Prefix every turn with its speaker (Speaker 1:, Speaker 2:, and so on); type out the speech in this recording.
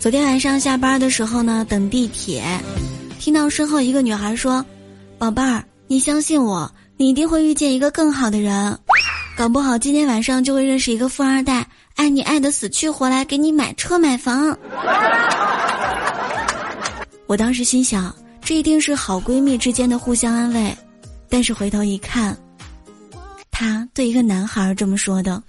Speaker 1: 昨天晚上下班的时候呢，等地铁，听到身后一个女孩说：“宝贝儿，你相信我，你一定会遇见一个更好的人，搞不好今天晚上就会认识一个富二代，爱你爱的死去活来，给你买车买房。”我当时心想，这一定是好闺蜜之间的互相安慰，但是回头一看，她对一个男孩这么说的。